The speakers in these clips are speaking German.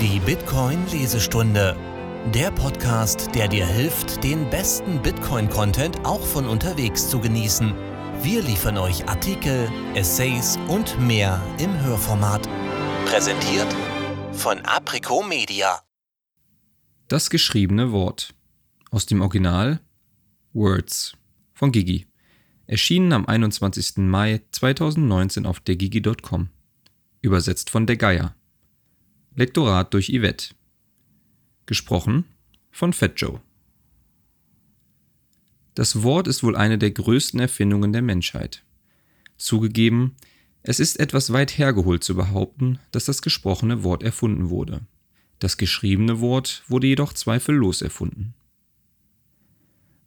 Die Bitcoin-Lesestunde. Der Podcast, der dir hilft, den besten Bitcoin-Content auch von unterwegs zu genießen. Wir liefern euch Artikel, Essays und mehr im Hörformat. Präsentiert von Aprico Media. Das geschriebene Wort. Aus dem Original Words von Gigi. Erschienen am 21. Mai 2019 auf dergigi.com. Übersetzt von der Geier. Lektorat durch Yvette. Gesprochen von Fat Joe. Das Wort ist wohl eine der größten Erfindungen der Menschheit. Zugegeben, es ist etwas weit hergeholt zu behaupten, dass das gesprochene Wort erfunden wurde. Das geschriebene Wort wurde jedoch zweifellos erfunden.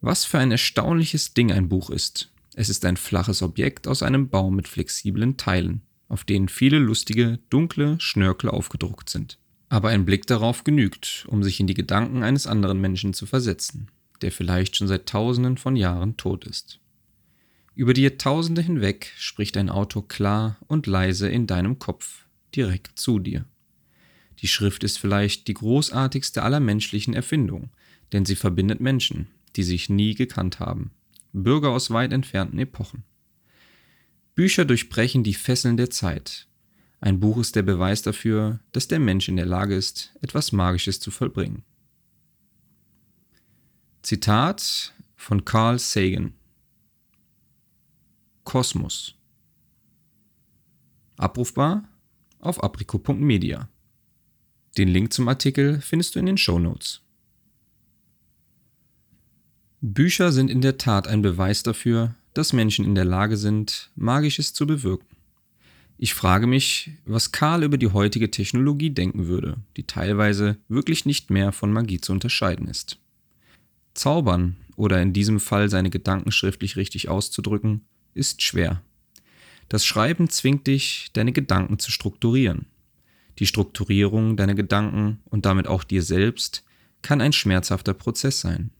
Was für ein erstaunliches Ding ein Buch ist. Es ist ein flaches Objekt aus einem Baum mit flexiblen Teilen auf denen viele lustige, dunkle Schnörkel aufgedruckt sind. Aber ein Blick darauf genügt, um sich in die Gedanken eines anderen Menschen zu versetzen, der vielleicht schon seit Tausenden von Jahren tot ist. Über die Jahrtausende hinweg spricht ein Autor klar und leise in deinem Kopf, direkt zu dir. Die Schrift ist vielleicht die großartigste aller menschlichen Erfindungen, denn sie verbindet Menschen, die sich nie gekannt haben, Bürger aus weit entfernten Epochen. Bücher durchbrechen die Fesseln der Zeit. Ein Buch ist der Beweis dafür, dass der Mensch in der Lage ist, etwas Magisches zu vollbringen. Zitat von Carl Sagan Kosmos Abrufbar auf aprico.media. Den Link zum Artikel findest du in den Show Notes. Bücher sind in der Tat ein Beweis dafür, dass Menschen in der Lage sind, Magisches zu bewirken. Ich frage mich, was Karl über die heutige Technologie denken würde, die teilweise wirklich nicht mehr von Magie zu unterscheiden ist. Zaubern oder in diesem Fall seine Gedanken schriftlich richtig auszudrücken, ist schwer. Das Schreiben zwingt dich, deine Gedanken zu strukturieren. Die Strukturierung deiner Gedanken und damit auch dir selbst kann ein schmerzhafter Prozess sein.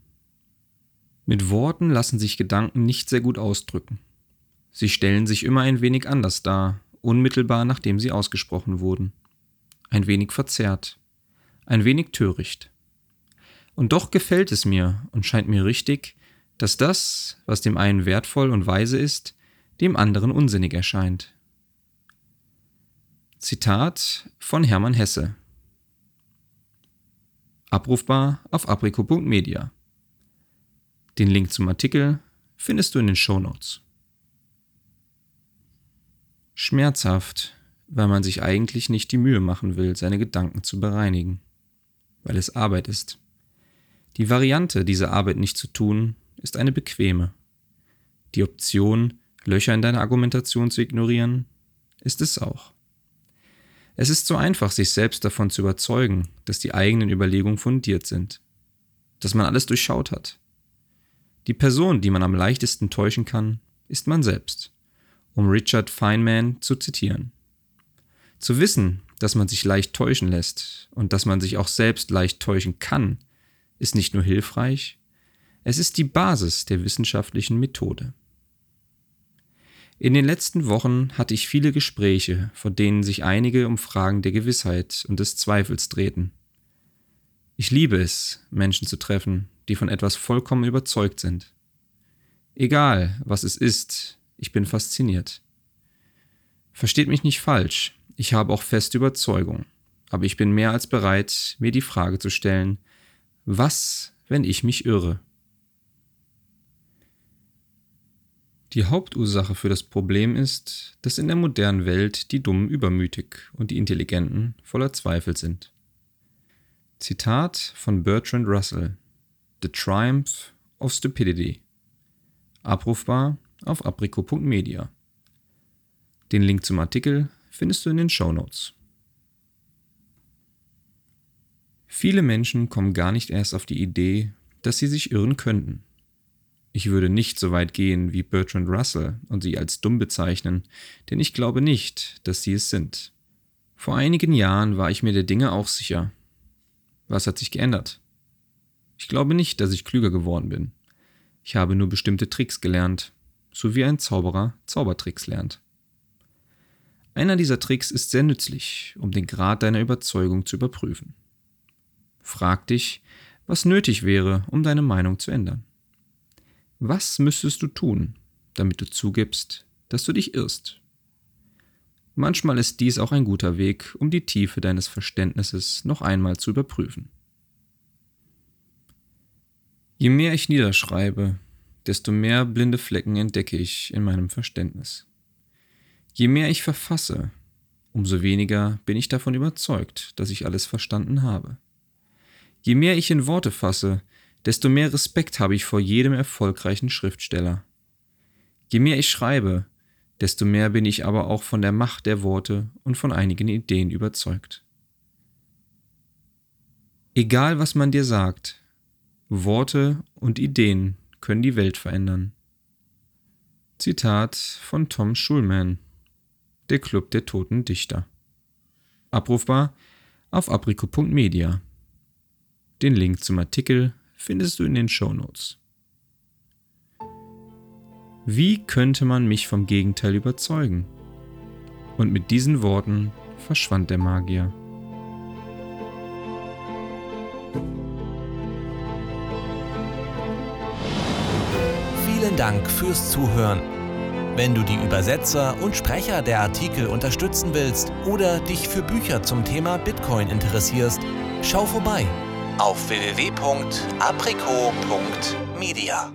Mit Worten lassen sich Gedanken nicht sehr gut ausdrücken. Sie stellen sich immer ein wenig anders dar, unmittelbar nachdem sie ausgesprochen wurden. Ein wenig verzerrt, ein wenig töricht. Und doch gefällt es mir und scheint mir richtig, dass das, was dem einen wertvoll und weise ist, dem anderen unsinnig erscheint. Zitat von Hermann Hesse. Abrufbar auf aprico.media. Den Link zum Artikel findest du in den Show Notes. Schmerzhaft, weil man sich eigentlich nicht die Mühe machen will, seine Gedanken zu bereinigen, weil es Arbeit ist. Die Variante, diese Arbeit nicht zu tun, ist eine bequeme. Die Option, Löcher in deiner Argumentation zu ignorieren, ist es auch. Es ist so einfach, sich selbst davon zu überzeugen, dass die eigenen Überlegungen fundiert sind, dass man alles durchschaut hat, die Person, die man am leichtesten täuschen kann, ist man selbst, um Richard Feynman zu zitieren. Zu wissen, dass man sich leicht täuschen lässt und dass man sich auch selbst leicht täuschen kann, ist nicht nur hilfreich, es ist die Basis der wissenschaftlichen Methode. In den letzten Wochen hatte ich viele Gespräche, von denen sich einige um Fragen der Gewissheit und des Zweifels drehten. Ich liebe es, Menschen zu treffen, die von etwas vollkommen überzeugt sind. Egal, was es ist, ich bin fasziniert. Versteht mich nicht falsch, ich habe auch feste Überzeugung, aber ich bin mehr als bereit, mir die Frage zu stellen, was, wenn ich mich irre? Die Hauptursache für das Problem ist, dass in der modernen Welt die Dummen übermütig und die Intelligenten voller Zweifel sind. Zitat von Bertrand Russell The Triumph of Stupidity. Abrufbar auf aprico.media. Den Link zum Artikel findest du in den Show Notes. Viele Menschen kommen gar nicht erst auf die Idee, dass sie sich irren könnten. Ich würde nicht so weit gehen wie Bertrand Russell und sie als dumm bezeichnen, denn ich glaube nicht, dass sie es sind. Vor einigen Jahren war ich mir der Dinge auch sicher. Was hat sich geändert? Ich glaube nicht, dass ich klüger geworden bin. Ich habe nur bestimmte Tricks gelernt, so wie ein Zauberer Zaubertricks lernt. Einer dieser Tricks ist sehr nützlich, um den Grad deiner Überzeugung zu überprüfen. Frag dich, was nötig wäre, um deine Meinung zu ändern. Was müsstest du tun, damit du zugibst, dass du dich irrst? Manchmal ist dies auch ein guter Weg, um die Tiefe deines Verständnisses noch einmal zu überprüfen. Je mehr ich niederschreibe, desto mehr blinde Flecken entdecke ich in meinem Verständnis. Je mehr ich verfasse, umso weniger bin ich davon überzeugt, dass ich alles verstanden habe. Je mehr ich in Worte fasse, desto mehr Respekt habe ich vor jedem erfolgreichen Schriftsteller. Je mehr ich schreibe, desto mehr bin ich aber auch von der Macht der Worte und von einigen Ideen überzeugt. Egal was man dir sagt, Worte und Ideen können die Welt verändern. Zitat von Tom Schulman, der Club der toten Dichter. Abrufbar auf abrico.media. Den Link zum Artikel findest du in den Show Notes. Wie könnte man mich vom Gegenteil überzeugen? Und mit diesen Worten verschwand der Magier. Dank fürs Zuhören. Wenn du die Übersetzer und Sprecher der Artikel unterstützen willst oder dich für Bücher zum Thema Bitcoin interessierst, schau vorbei auf www.aprico.media.